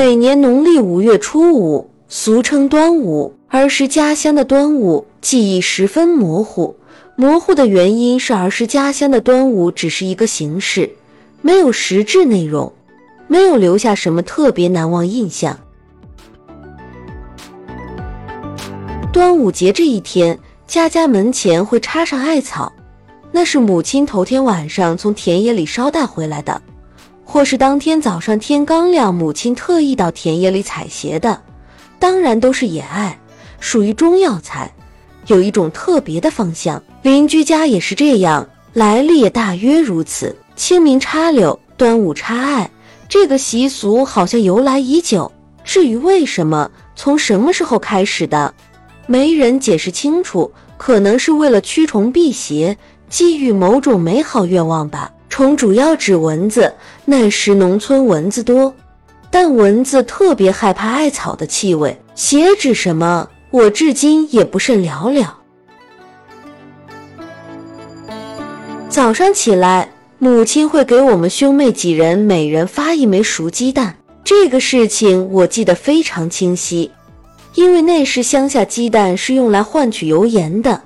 每年农历五月初五，俗称端午，儿时家乡的端午记忆十分模糊。模糊的原因是儿时家乡的端午只是一个形式，没有实质内容，没有留下什么特别难忘印象。端午节这一天，家家门前会插上艾草，那是母亲头天晚上从田野里捎带回来的，或是当天早上天刚亮，母亲特意到田野里采撷的。当然都是野艾，属于中药材，有一种特别的芳香。邻居家也是这样，来历也大约如此。清明插柳，端午插艾，这个习俗好像由来已久。至于为什么，从什么时候开始的？没人解释清楚，可能是为了驱虫辟邪，寄予某种美好愿望吧。虫主要指蚊子，那时农村蚊子多，但蚊子特别害怕艾草的气味。血指什么？我至今也不甚了了。早上起来，母亲会给我们兄妹几人每人发一枚熟鸡蛋，这个事情我记得非常清晰。因为那时乡下鸡蛋是用来换取油盐的，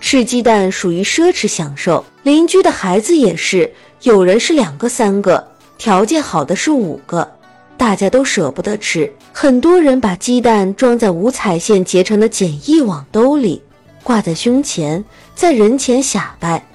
吃鸡蛋属于奢侈享受。邻居的孩子也是，有人是两个、三个，条件好的是五个，大家都舍不得吃。很多人把鸡蛋装在五彩线结成的简易网兜里，挂在胸前，在人前显摆。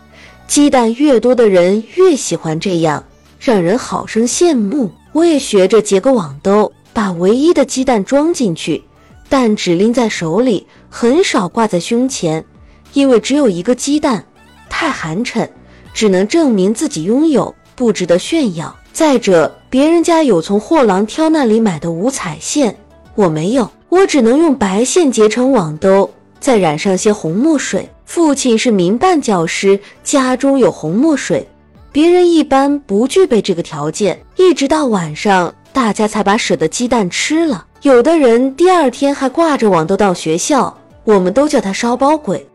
鸡蛋越多的人越喜欢这样，让人好生羡慕。我也学着结个网兜，把唯一的鸡蛋装进去。但只拎在手里，很少挂在胸前，因为只有一个鸡蛋，太寒碜，只能证明自己拥有，不值得炫耀。再者，别人家有从货郎挑那里买的五彩线，我没有，我只能用白线结成网兜，再染上些红墨水。父亲是民办教师，家中有红墨水，别人一般不具备这个条件。一直到晚上，大家才把舍得鸡蛋吃了。有的人第二天还挂着网兜到学校，我们都叫他烧包鬼。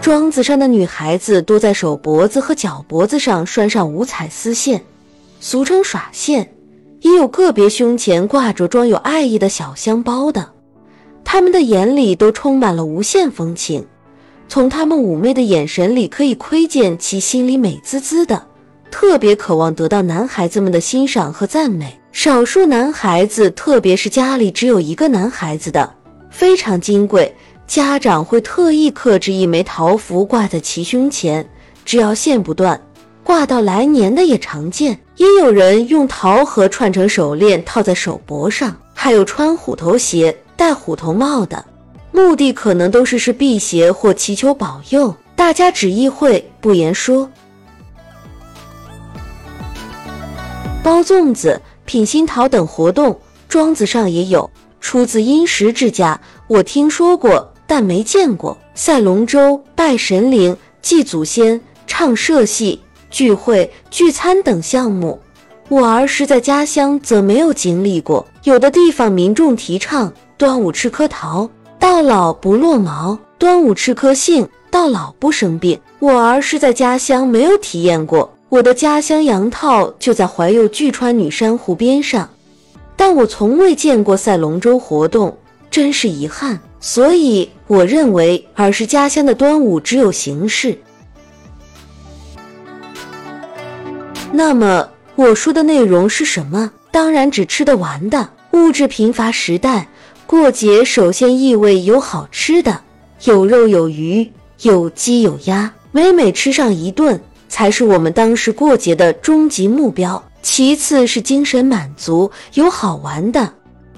庄子上的女孩子多在手脖子和脚脖子上拴上五彩丝线，俗称耍线，也有个别胸前挂着装有爱意的小香包的，他们的眼里都充满了无限风情，从他们妩媚的眼神里可以窥见其心里美滋滋的。特别渴望得到男孩子们的欣赏和赞美。少数男孩子，特别是家里只有一个男孩子的，非常金贵，家长会特意刻制一枚桃符挂在其胸前，只要线不断，挂到来年的也常见。也有人用桃核串成手链套在手脖上，还有穿虎头鞋、戴虎头帽的，目的可能都是是辟邪或祈求保佑。大家只意会不言说。包粽子、品新桃等活动，庄子上也有，出自殷实之家。我听说过，但没见过。赛龙舟、拜神灵、祭祖先、唱社戏、聚会、聚餐等项目，我儿时在家乡则没有经历过。有的地方民众提倡端午吃颗桃，到老不落毛；端午吃颗杏，到老不生病。我儿时在家乡没有体验过。我的家乡杨套就在怀右巨川女山湖边上，但我从未见过赛龙舟活动，真是遗憾。所以我认为儿时家乡的端午只有形式。那么我说的内容是什么？当然指吃得完的。物质贫乏时代，过节首先意味有好吃的，有肉有鱼，有鸡有鸭，每每吃上一顿。才是我们当时过节的终极目标。其次是精神满足，有好玩的，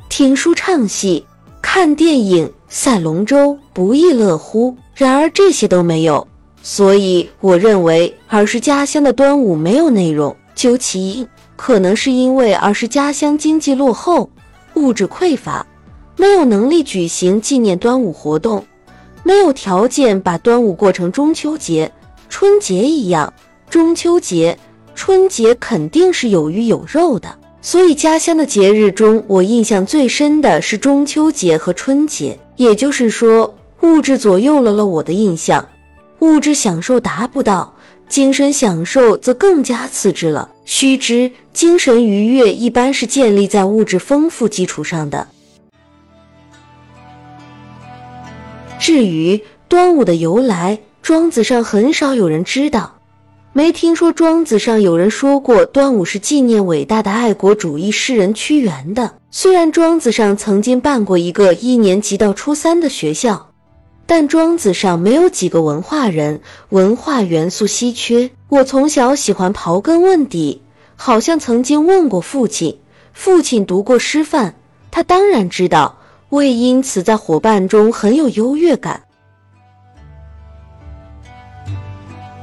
听书唱戏、看电影、赛龙舟，不亦乐乎。然而这些都没有，所以我认为儿时家乡的端午没有内容。究其因，可能是因为儿时家乡经济落后，物质匮乏，没有能力举行纪念端午活动，没有条件把端午过成中秋节。春节一样，中秋节、春节肯定是有鱼有肉的，所以家乡的节日中，我印象最深的是中秋节和春节。也就是说，物质左右了了我的印象，物质享受达不到，精神享受则更加次之了。须知，精神愉悦一般是建立在物质丰富基础上的。至于端午的由来，庄子上很少有人知道。没听说庄子上有人说过端午是纪念伟大的爱国主义诗人屈原的。虽然庄子上曾经办过一个一年级到初三的学校，但庄子上没有几个文化人，文化元素稀缺。我从小喜欢刨根问底，好像曾经问过父亲，父亲读过师范，他当然知道，我也因此在伙伴中很有优越感。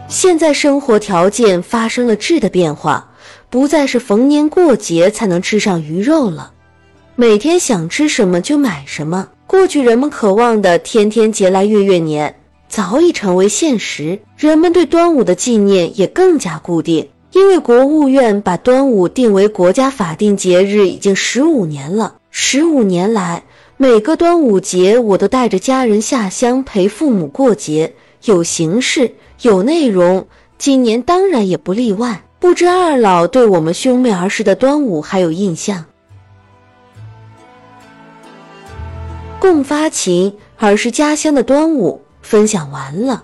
现在生活条件发生了质的变化，不再是逢年过节才能吃上鱼肉了，每天想吃什么就买什么。过去人们渴望的天天节来月月年早已成为现实，人们对端午的纪念也更加固定，因为国务院把端午定为国家法定节日已经十五年了。十五年来，每个端午节我都带着家人下乡陪父母过节，有形式。有内容，今年当然也不例外。不知二老对我们兄妹儿时的端午还有印象？共发情，儿时家乡的端午分享完了。